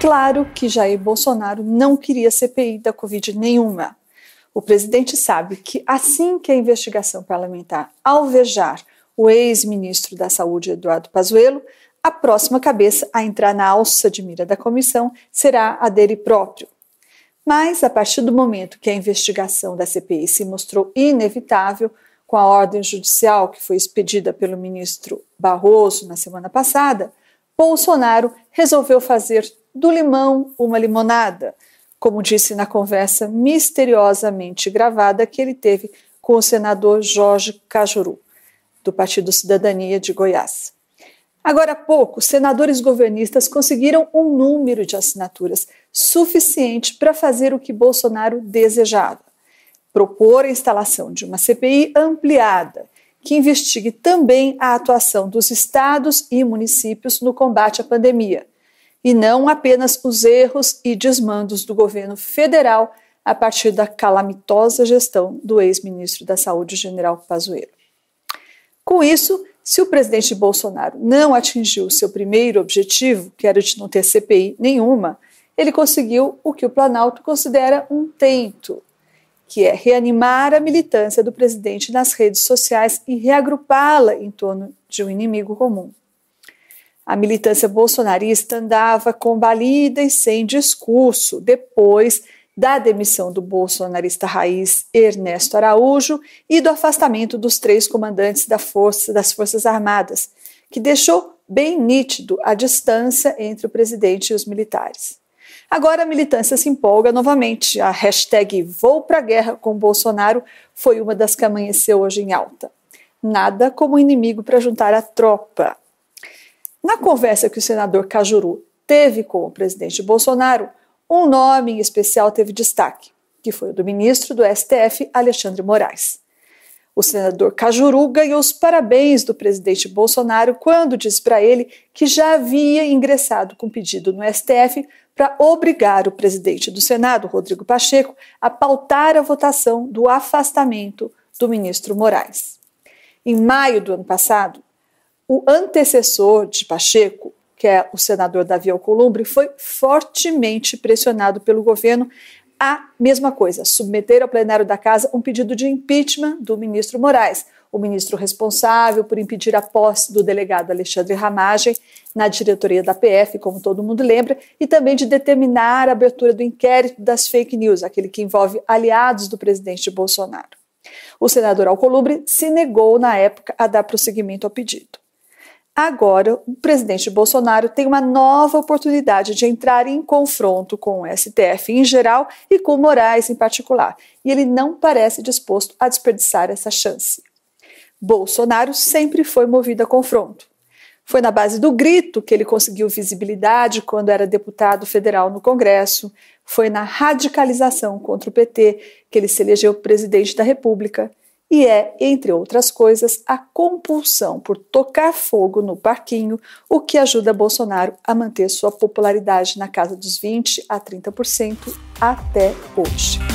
Claro que Jair Bolsonaro não queria CPI da Covid nenhuma. O presidente sabe que assim que a investigação parlamentar alvejar o ex-ministro da Saúde, Eduardo Pazuello, a próxima cabeça a entrar na alça de mira da comissão será a dele próprio. Mas, a partir do momento que a investigação da CPI se mostrou inevitável, com a ordem judicial que foi expedida pelo ministro Barroso na semana passada, Bolsonaro resolveu fazer do limão uma limonada, como disse na conversa misteriosamente gravada que ele teve com o senador Jorge Cajuru, do Partido Cidadania de Goiás. Agora há pouco, senadores governistas conseguiram um número de assinaturas suficiente para fazer o que Bolsonaro desejava: propor a instalação de uma CPI ampliada que investigue também a atuação dos estados e municípios no combate à pandemia, e não apenas os erros e desmandos do governo federal a partir da calamitosa gestão do ex-ministro da Saúde, general Pazuello. Com isso, se o presidente Bolsonaro não atingiu seu primeiro objetivo, que era de não ter CPI nenhuma, ele conseguiu o que o Planalto considera um tento, que é reanimar a militância do presidente nas redes sociais e reagrupá-la em torno de um inimigo comum. A militância bolsonarista andava combalida e sem discurso depois da demissão do bolsonarista raiz Ernesto Araújo e do afastamento dos três comandantes da força, das Forças Armadas, que deixou bem nítido a distância entre o presidente e os militares. Agora a militância se empolga novamente. A hashtag Vou pra Guerra com Bolsonaro foi uma das que amanheceu hoje em alta. Nada como inimigo para juntar a tropa. Na conversa que o senador Cajuru teve com o presidente Bolsonaro, um nome em especial teve destaque, que foi o do ministro do STF, Alexandre Moraes. O senador Cajuru ganhou os parabéns do presidente Bolsonaro quando disse para ele que já havia ingressado com pedido no STF para obrigar o presidente do Senado, Rodrigo Pacheco, a pautar a votação do afastamento do ministro Moraes. Em maio do ano passado, o antecessor de Pacheco, que é o senador Davi Alcolumbre, foi fortemente pressionado pelo governo a mesma coisa, submeter ao plenário da casa um pedido de impeachment do ministro Moraes, o ministro responsável por impedir a posse do delegado Alexandre Ramagem na diretoria da PF, como todo mundo lembra, e também de determinar a abertura do inquérito das fake news, aquele que envolve aliados do presidente Bolsonaro. O senador Alcolumbre se negou, na época, a dar prosseguimento ao pedido. Agora, o presidente Bolsonaro tem uma nova oportunidade de entrar em confronto com o STF em geral e com Moraes em particular, e ele não parece disposto a desperdiçar essa chance. Bolsonaro sempre foi movido a confronto. Foi na base do grito que ele conseguiu visibilidade quando era deputado federal no Congresso. Foi na radicalização contra o PT que ele se elegeu presidente da República e é, entre outras coisas, a compulsão por tocar fogo no parquinho, o que ajuda Bolsonaro a manter sua popularidade na casa dos 20 a 30% até hoje.